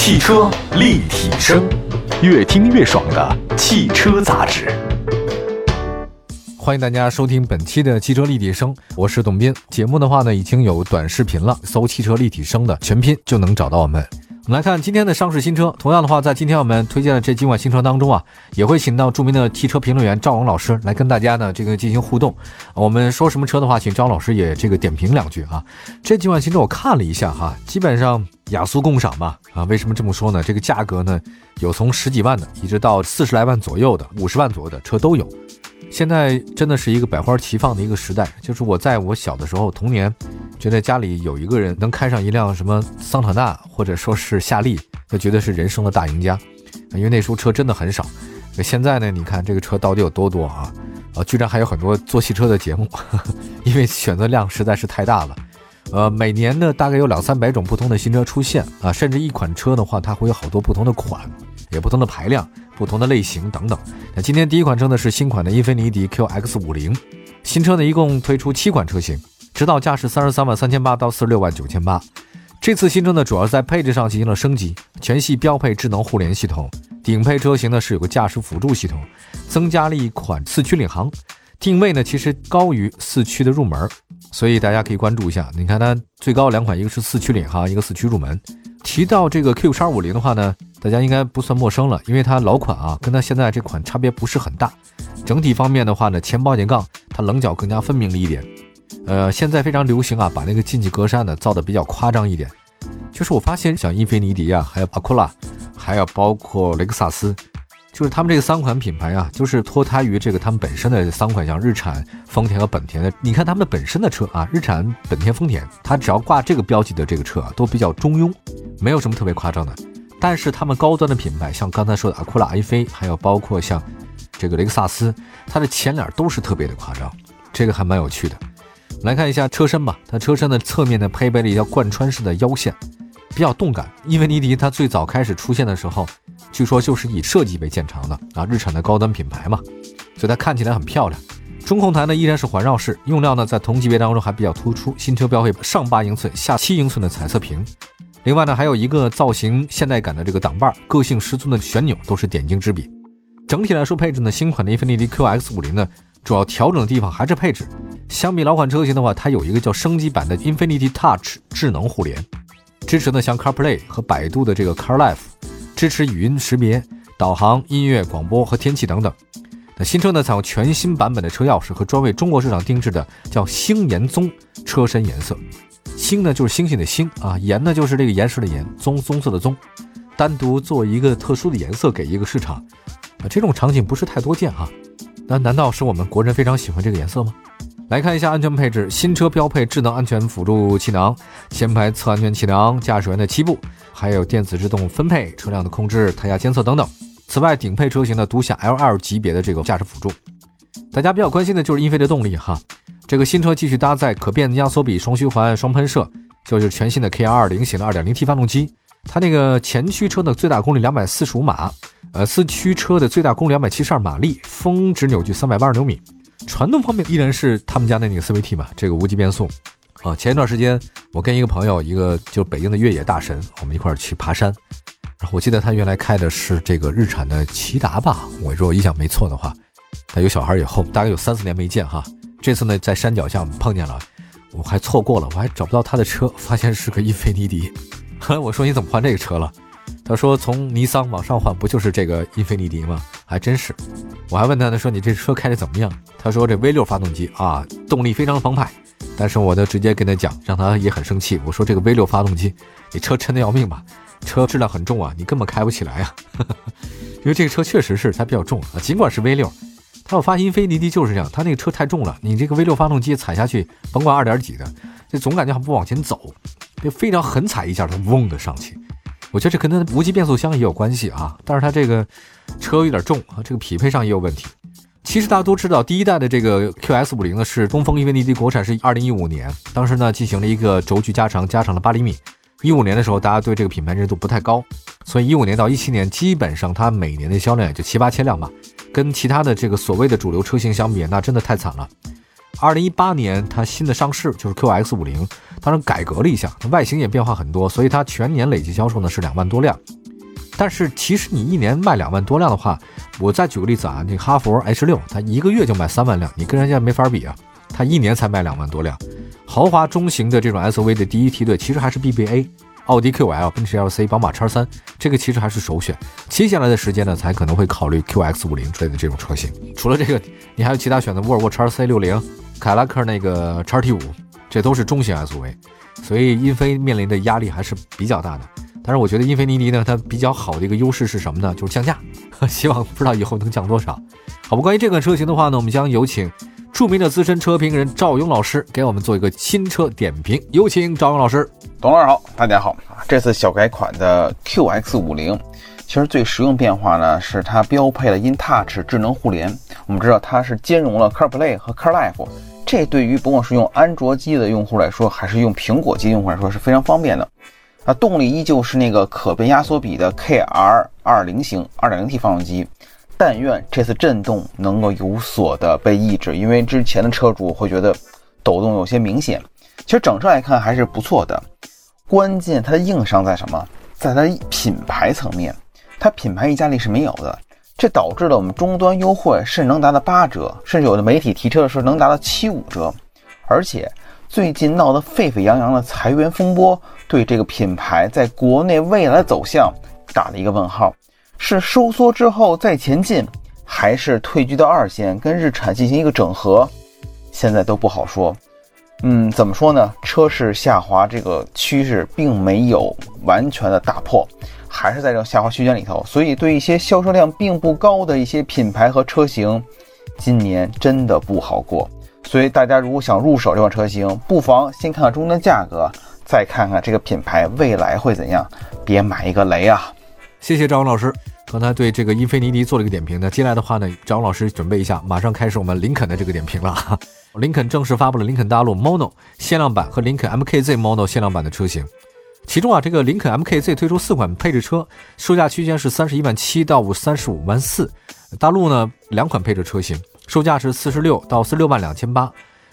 汽车立体声，越听越爽的汽车杂志。欢迎大家收听本期的汽车立体声，我是董斌。节目的话呢，已经有短视频了，搜“汽车立体声”的全拼就能找到我们。我们来看今天的上市新车。同样的话，在今天我们推荐的这几款新车当中啊，也会请到著名的汽车评论员赵勇老师来跟大家呢这个进行互动。我们说什么车的话，请张老师也这个点评两句啊。这几款新车我看了一下哈，基本上雅俗共赏吧。啊，为什么这么说呢？这个价格呢，有从十几万的，一直到四十来万左右的，五十万左右的车都有。现在真的是一个百花齐放的一个时代。就是我在我小的时候，童年。觉得家里有一个人能开上一辆什么桑塔纳或者说是夏利，就绝对是人生的大赢家，因为那时候车真的很少。现在呢？你看这个车到底有多多啊？啊，居然还有很多做汽车的节目，因为选择量实在是太大了。呃，每年呢大概有两三百种不同的新车出现啊，甚至一款车的话，它会有好多不同的款，也不同的排量、不同的类型等等。那今天第一款车呢是新款的英菲尼迪 QX 五零，新车呢一共推出七款车型。指导价是三十三万三千八到四十六万九千八。这次新车呢，主要是在配置上进行了升级，全系标配智能互联系统，顶配车型呢是有个驾驶辅助系统，增加了一款四驱领航，定位呢其实高于四驱的入门，所以大家可以关注一下。你看它最高两款，一个是四驱领航，一个四驱入门。提到这个 Q 叉五零的话呢，大家应该不算陌生了，因为它老款啊，跟它现在这款差别不是很大。整体方面的话呢，前保险杠它棱角更加分明了一点。呃，现在非常流行啊，把那个进气格栅呢造的比较夸张一点。就是我发现，像英菲尼迪啊，还有阿库拉，还有包括雷克萨斯，就是他们这个三款品牌啊，就是脱胎于这个他们本身的三款，像日产、丰田和本田的。你看他们本身的车啊，日产、本田、丰田，它只要挂这个标记的这个车啊，都比较中庸，没有什么特别夸张的。但是他们高端的品牌，像刚才说的阿库拉、A 菲，还有包括像这个雷克萨斯，它的前脸都是特别的夸张，这个还蛮有趣的。来看一下车身吧，它车身的侧面呢配备了一条贯穿式的腰线，比较动感。英菲尼迪它最早开始出现的时候，据说就是以设计为见长的啊，日产的高端品牌嘛，所以它看起来很漂亮。中控台呢依然是环绕式，用料呢在同级别当中还比较突出，新车标配上八英寸、下七英寸的彩色屏。另外呢还有一个造型现代感的这个挡把，个性十足的旋钮都是点睛之笔。整体来说，配置呢新款的英菲尼迪 QX 五零呢。主要调整的地方还是配置，相比老款车型的话，它有一个叫升级版的 Infinity Touch 智能互联，支持呢像 CarPlay 和百度的这个 CarLife，支持语音识别、导航、音乐、广播和天气等等。那新车呢采用全新版本的车钥匙和专为中国市场定制的叫星岩棕车身颜色，星呢就是星星的星啊，岩呢就是这个岩石的岩，棕棕色的棕，单独做一个特殊的颜色给一个市场啊，这种场景不是太多见哈。那难道是我们国人非常喜欢这个颜色吗？来看一下安全配置，新车标配智能安全辅助气囊、前排侧安全气囊、驾驶员的七部，还有电子制动分配、车辆的控制、胎压监测等等。此外，顶配车型呢独享 L2 级别的这个驾驶辅助。大家比较关心的就是英菲的动力哈，这个新车继续搭载可变压缩比双循环双喷射，就是全新的 K220 型的 2.0T 发动机。它那个前驱车的最大功率两百四十五马。呃，四驱车的最大功率两百七十二马力，峰值扭矩三百八十牛米。传动方面依然是他们家的那个 CVT 嘛，这个无级变速。啊，前一段时间我跟一个朋友，一个就北京的越野大神，我们一块儿去爬山。然后我记得他原来开的是这个日产的骐达吧，我如果印象没错的话。他有小孩以后，大概有三四年没见哈。这次呢，在山脚下我们碰见了，我还错过了，我还找不到他的车，发现是个英菲尼迪。我说你怎么换这个车了？他说：“从尼桑往上换，不就是这个英菲尼迪吗？还真是。我还问他呢，说你这车开的怎么样？他说这 V 六发动机啊，动力非常澎湃。但是我就直接跟他讲，让他也很生气。我说这个 V 六发动机，你车沉的要命吧？车质量很重啊，你根本开不起来啊。因为这个车确实是它比较重啊，尽管是 V 六，他要发英菲尼迪就是这样，它那个车太重了，你这个 V 六发动机踩下去，甭管二点几的，这总感觉还不往前走，就非常狠踩一下，它嗡的上去。”我觉得这跟它的无级变速箱也有关系啊，但是它这个车有点重啊，这个匹配上也有问题。其实大家都知道，第一代的这个 QS 五零呢是东风英菲尼迪国产，是二零一五年，当时呢进行了一个轴距加长，加长了八厘米。一五年的时候，大家对这个品牌认知度不太高，所以一五年到一七年，基本上它每年的销量也就七八千辆吧，跟其他的这个所谓的主流车型相比，那真的太惨了。二零一八年它新的上市就是 QX 五零，当然改革了一下，外形也变化很多，所以它全年累计销售呢是两万多辆。但是其实你一年卖两万多辆的话，我再举个例子啊，那哈佛 H 六，它一个月就卖三万辆，你跟人家没法比啊，它一年才卖两万多辆。豪华中型的这种 SUV 的第一梯队其实还是 BBA、奥迪 QL、奔驰 LC、宝马叉三，这个其实还是首选。接下来的时间呢，才可能会考虑 QX 五零之类的这种车型。除了这个，你还有其他选择，沃尔沃叉 C 六零、凯拉克那个叉 T 五，这都是中型 SUV，所以英菲面临的压力还是比较大的。但是我觉得英菲尼迪呢，它比较好的一个优势是什么呢？就是降价，希望不知道以后能降多少。好吧，关于这款车型的话呢，我们将有请著名的资深车评人赵勇老师给我们做一个新车点评。有请赵勇老师。董老师好，大家好啊！这次小改款的 QX 五零，其实最实用变化呢是它标配了 InTouch 智能互联。我们知道它是兼容了 CarPlay 和 CarLife，这对于不管是用安卓机的用户来说，还是用苹果机用户来说是非常方便的。那动力依旧是那个可变压缩比的 KR 二零型 2.0T 发动机，但愿这次震动能够有所的被抑制，因为之前的车主会觉得抖动有些明显。其实整车来看还是不错的，关键它的硬伤在什么？在它品牌层面，它品牌溢价力是没有的，这导致了我们终端优惠甚至能达到八折，甚至有的媒体提车的时候能达到七五折，而且。最近闹得沸沸扬扬的裁员风波，对这个品牌在国内未来走向打了一个问号。是收缩之后再前进，还是退居到二线跟日产进行一个整合？现在都不好说。嗯，怎么说呢？车市下滑这个趋势并没有完全的打破，还是在这个下滑区间里头。所以，对一些销售量并不高的一些品牌和车型，今年真的不好过。所以大家如果想入手这款车型，不妨先看看终端价格，再看看这个品牌未来会怎样，别买一个雷啊！谢谢张老师，刚才对这个英菲尼迪做了一个点评呢。接下来的话呢，张老师准备一下，马上开始我们林肯的这个点评了。林肯正式发布了林肯大陆 Mono 限量版和林肯 MKZ Mono 限量版的车型，其中啊，这个林肯 MKZ 推出四款配置车，售价区间是三十一万七到三十五万四。大陆呢，两款配置车型。售价是四十六到四十六万两千八。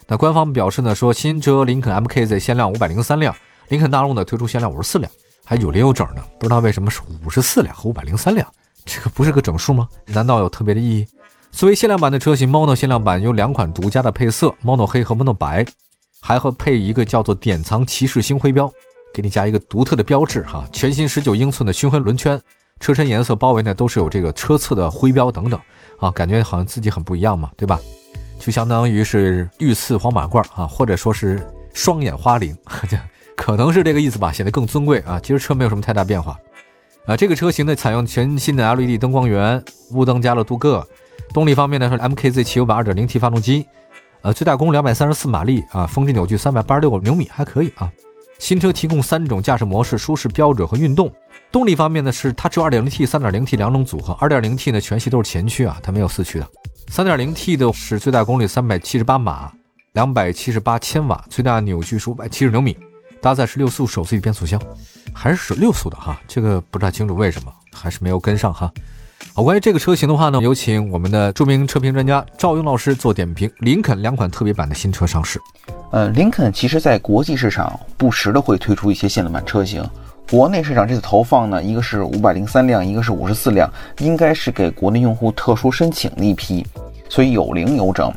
那官方表示呢，说新车林肯 MKZ 限量五百零三辆，林肯大陆呢推出限量五十四辆，还有零有整呢。不知道为什么是五十四辆和五百零三辆，这个不是个整数吗？难道有特别的意义？作为限量版的车型，Mono 限量版有两款独家的配色，Mono 黑和 Mono 白，还会配一个叫做典藏骑士星徽标，给你加一个独特的标志哈。全新十九英寸的熏黑轮圈，车身颜色包围呢都是有这个车侧的徽标等等。啊，感觉好像自己很不一样嘛，对吧？就相当于是御赐黄马褂啊，或者说是双眼花翎，可能是这个意思吧，显得更尊贵啊。其实车没有什么太大变化啊。这个车型呢，采用全新的 LED 灯光源，雾灯加了镀铬。动力方面呢，是 MKZ 汽油版 2.0T 发动机，呃，最大功率234马力啊，峰值扭矩386牛米，还可以啊。新车提供三种驾驶模式：舒适、标准和运动。动力方面呢，是它只有 2.0T、3.0T 两种组合。2.0T 呢，全系都是前驱啊，它没有四驱的。3.0T 的是最大功率378马，278千瓦，最大扭矩是570牛米，搭载是六速手自一体变速箱，还是六速的哈，这个不太清楚为什么，还是没有跟上哈。好，关于这个车型的话呢，有请我们的著名车评专家赵勇老师做点评。林肯两款特别版的新车上市。呃，林肯其实在国际市场不时的会推出一些限量版车型。国内市场这次投放呢，一个是五百零三辆，一个是五十四辆，应该是给国内用户特殊申请的一批，所以有零有整。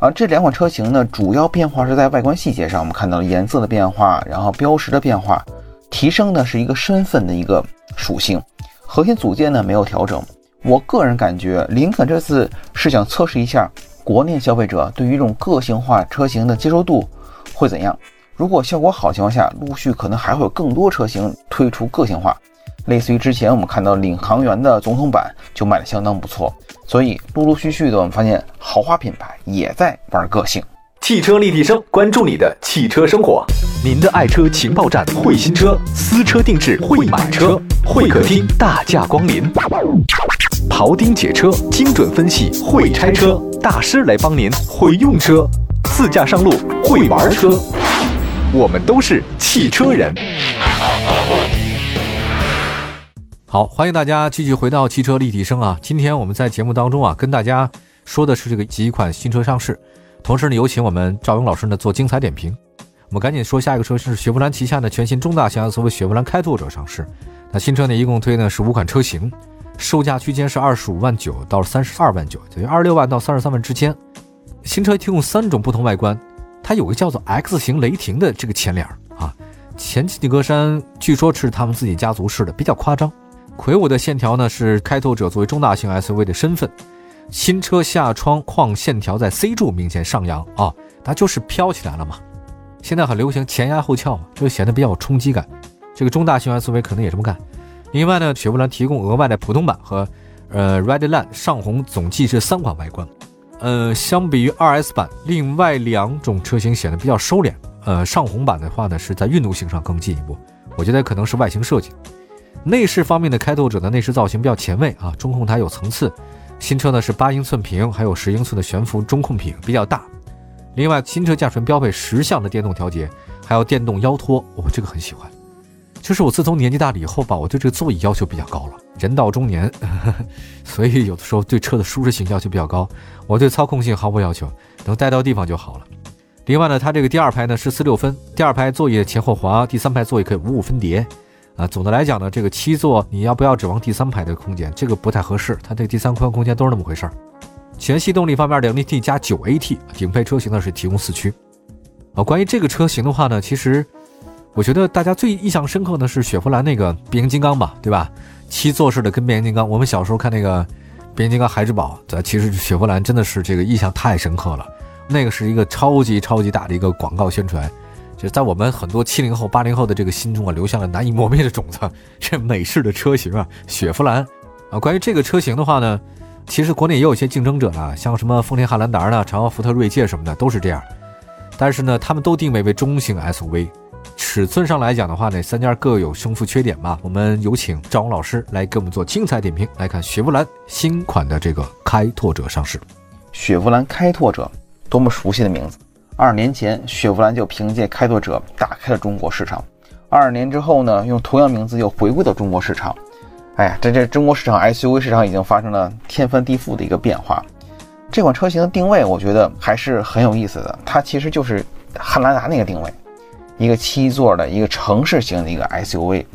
而这两款车型呢，主要变化是在外观细节上，我们看到了颜色的变化，然后标识的变化，提升呢是一个身份的一个属性，核心组件呢没有调整。我个人感觉，林肯这次是想测试一下国内消费者对于这种个性化车型的接受度会怎样。如果效果好情况下，陆续可能还会有更多车型推出个性化，类似于之前我们看到领航员的总统版就卖的相当不错。所以陆陆续续的，我们发现豪华品牌也在玩个性。汽车立体声，关注你的汽车生活。您的爱车情报站，会新车，私车定制，会买车，会客厅大驾光临。庖丁解车，精准分析，会拆车大师来帮您，会用车，自驾上路，会玩车，我们都是汽车人。好，欢迎大家继续回到汽车立体声啊！今天我们在节目当中啊，跟大家说的是这个几款新车上市。同时呢，有请我们赵勇老师呢做精彩点评。我们赶紧说下一个车是雪佛兰旗下的全新中大型 SUV 雪佛兰开拓者上市。那新车呢一共推呢是五款车型，售价区间是二十五万九到三十二万九，等于二十六万到三十三万之间。新车提供三种不同外观，它有个叫做 X 型雷霆的这个前脸啊，前进气格栅据说是他们自己家族式的，比较夸张。魁梧的线条呢是开拓者作为中大型 SUV 的身份。新车下窗框线条在 C 柱明显上扬啊，它就是飘起来了嘛。现在很流行前压后翘嘛，就显得比较有冲击感。这个中大型 SUV 可能也这么干。另外呢，雪佛兰提供额外的普通版和呃 Redline 上红总计这三款外观。呃，相比于 2S 版，另外两种车型显得比较收敛。呃，上红版的话呢，是在运动性上更进一步。我觉得可能是外形设计。内饰方面的开拓者的内饰造型比较前卫啊，中控台有层次。新车呢是八英寸屏，还有十英寸的悬浮中控屏，比较大。另外，新车驾驶员标配十项的电动调节，还有电动腰托，我这个很喜欢。就是我自从年纪大了以后吧，我对这个座椅要求比较高了。人到中年，所以有的时候对车的舒适性要求比较高。我对操控性毫无要求，能带到地方就好了。另外呢，它这个第二排呢是四六分，第二排座椅前后滑，第三排座椅可以五五分叠。啊，总的来讲呢，这个七座你要不要指望第三排的空间？这个不太合适。它这第三宽空间都是那么回事儿。全系动力方面，两 AT 加九 AT，顶配车型呢是提供四驱。啊，关于这个车型的话呢，其实我觉得大家最印象深刻的是雪佛兰那个变形金刚吧，对吧？七座式的跟变形金刚，我们小时候看那个变形金刚孩之宝，咱其实雪佛兰真的是这个印象太深刻了。那个是一个超级超级大的一个广告宣传。就在我们很多七零后、八零后的这个心中啊，留下了难以磨灭的种子。这美式的车型啊，雪佛兰啊，关于这个车型的话呢，其实国内也有一些竞争者呢，像什么丰田汉兰达呢、长安福特锐界什么的，都是这样。但是呢，他们都定位为中型 SUV，尺寸上来讲的话呢，三家各有胜负缺点吧。我们有请赵勇老师来给我们做精彩点评，来看雪佛兰新款的这个开拓者上市。雪佛兰开拓者，多么熟悉的名字！二年前，雪佛兰就凭借开拓者打开了中国市场。二年之后呢，用同样名字又回归到中国市场。哎呀，这这中国市场 SUV 市场已经发生了天翻地覆的一个变化。这款车型的定位，我觉得还是很有意思的。它其实就是汉兰达那个定位，一个七座的一个城市型的一个 SUV。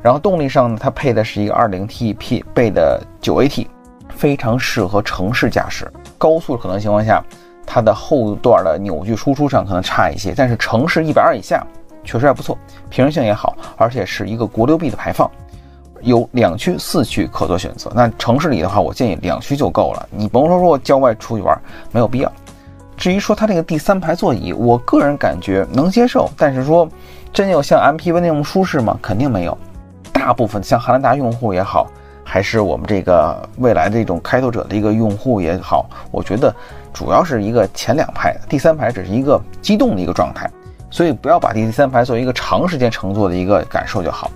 然后动力上呢，它配的是一个 2.0T 匹配的 9AT，非常适合城市驾驶、高速可能情况下。它的后段的扭矩输出上可能差一些，但是城市一百二以下确实还不错，平衡性也好，而且是一个国六 B 的排放，有两驱、四驱可做选择。那城市里的话，我建议两驱就够了，你甭说说郊外出去玩没有必要。至于说它这个第三排座椅，我个人感觉能接受，但是说真有像 MPV 那么舒适吗？肯定没有。大部分像汉兰达用户也好。还是我们这个未来这种开拓者的一个用户也好，我觉得主要是一个前两排，第三排只是一个激动的一个状态，所以不要把第三排作为一个长时间乘坐的一个感受就好。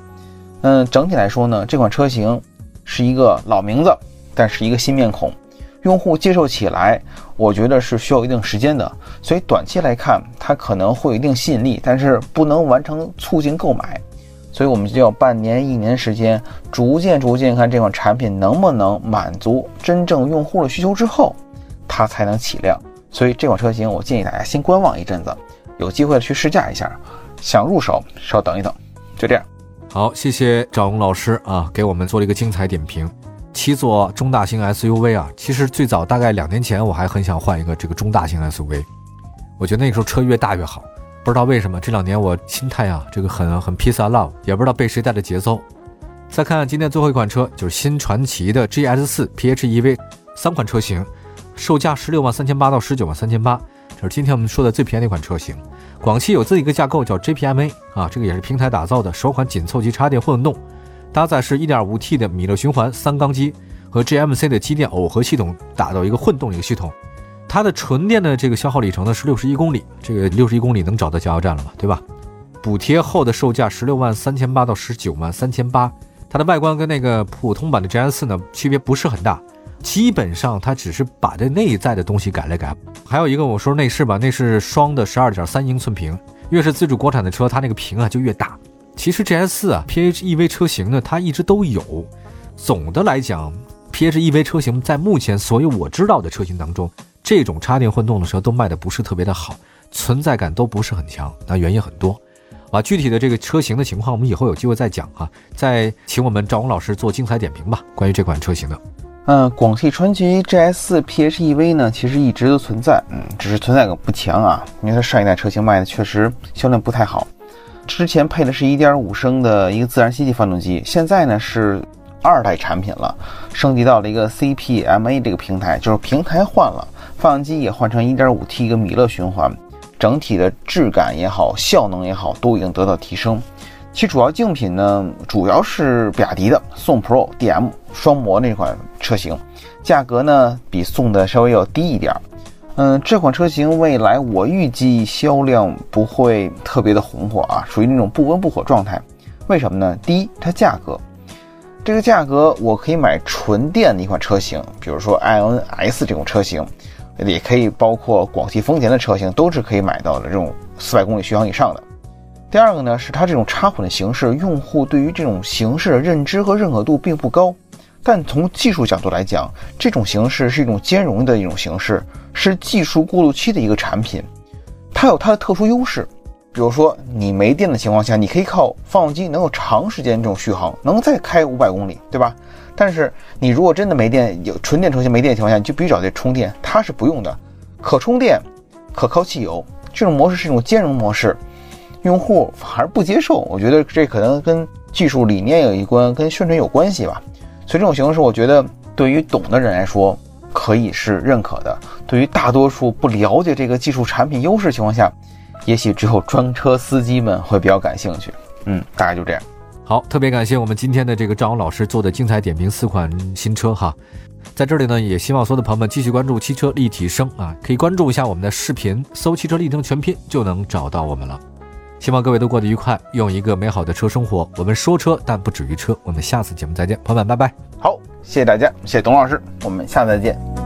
嗯，整体来说呢，这款车型是一个老名字，但是一个新面孔，用户接受起来，我觉得是需要一定时间的。所以短期来看，它可能会有一定吸引力，但是不能完成促进购买。所以我们就要半年、一年时间，逐渐、逐渐看这款产品能不能满足真正用户的需求之后，它才能起量。所以这款车型，我建议大家先观望一阵子，有机会去试驾一下。想入手，稍等一等。就这样。好，谢谢赵勇老师啊，给我们做了一个精彩点评。七座中大型 SUV 啊，其实最早大概两年前，我还很想换一个这个中大型 SUV，我觉得那个时候车越大越好。不知道为什么这两年我心态啊，这个很很 peace and love，也不知道被谁带的节奏。再看今天最后一款车，就是新传祺的 GS 四 PHEV，三款车型，售价十六万三千八到十九万三千八，这是今天我们说的最便宜的一款车型。广汽有自己一个架构叫 JPMA 啊，这个也是平台打造的首款紧凑级插电混动，搭载是 1.5T 的米勒循环三缸机和 GMC 的机电耦合系统，打造一个混动一个系统。它的纯电的这个消耗里程呢是六十一公里，这个六十一公里能找到加油站了嘛，对吧？补贴后的售价十六万三千八到十九万三千八。它的外观跟那个普通版的 GS 四呢区别不是很大，基本上它只是把这内在的东西改了改。还有一个我说内饰吧，内饰双的十二点三英寸屏，越是自主国产的车，它那个屏啊就越大。其实 GS 四啊 PHEV 车型呢，它一直都有。总的来讲，PHEV 车型在目前所有我知道的车型当中。这种插电混动的车都卖的不是特别的好，存在感都不是很强。那原因很多，啊，具体的这个车型的情况，我们以后有机会再讲啊。再请我们赵红老师做精彩点评吧，关于这款车型的。嗯，广汽传祺 GS4 PHEV 呢，其实一直都存在，嗯，只是存在感不强啊，因为它上一代车型卖的确实销量不太好。之前配的是一点五升的一个自然吸气发动机，现在呢是二代产品了，升级到了一个 CPMA 这个平台，就是平台换了，发动机也换成一点五 T 一个米勒循环，整体的质感也好，效能也好，都已经得到提升。其主要竞品呢，主要是比亚迪的宋 Pro DM 双模那款车型，价格呢比宋的稍微要低一点。嗯，这款车型未来我预计销量不会特别的红火啊，属于那种不温不火状态。为什么呢？第一，它价格，这个价格我可以买纯电的一款车型，比如说 iNS 这种车型，也可以包括广汽丰田的车型，都是可以买到的这种四百公里续航以上的。第二个呢，是它这种插混的形式，用户对于这种形式的认知和认可度并不高。但从技术角度来讲，这种形式是一种兼容的一种形式，是技术过渡期的一个产品，它有它的特殊优势。比如说，你没电的情况下，你可以靠发动机能够长时间这种续航，能再开五百公里，对吧？但是你如果真的没电，有纯电车型没电的情况下，你就必须找这充电，它是不用的，可充电，可靠汽油，这种模式是一种兼容模式。用户还是不接受，我觉得这可能跟技术理念有一关，跟宣传有关系吧。所以这种形式，我觉得对于懂的人来说可以是认可的；对于大多数不了解这个技术产品优势情况下，也许之后专车司机们会比较感兴趣。嗯，大概就这样。好，特别感谢我们今天的这个张老师做的精彩点评四款新车哈。在这里呢，也希望所有的朋友们继续关注汽车立体声啊，可以关注一下我们的视频，搜“汽车立体声全拼”就能找到我们了。希望各位都过得愉快，用一个美好的车生活。我们说车，但不止于车。我们下次节目再见，朋友们，拜拜。好，谢谢大家，谢谢董老师，我们下次再见。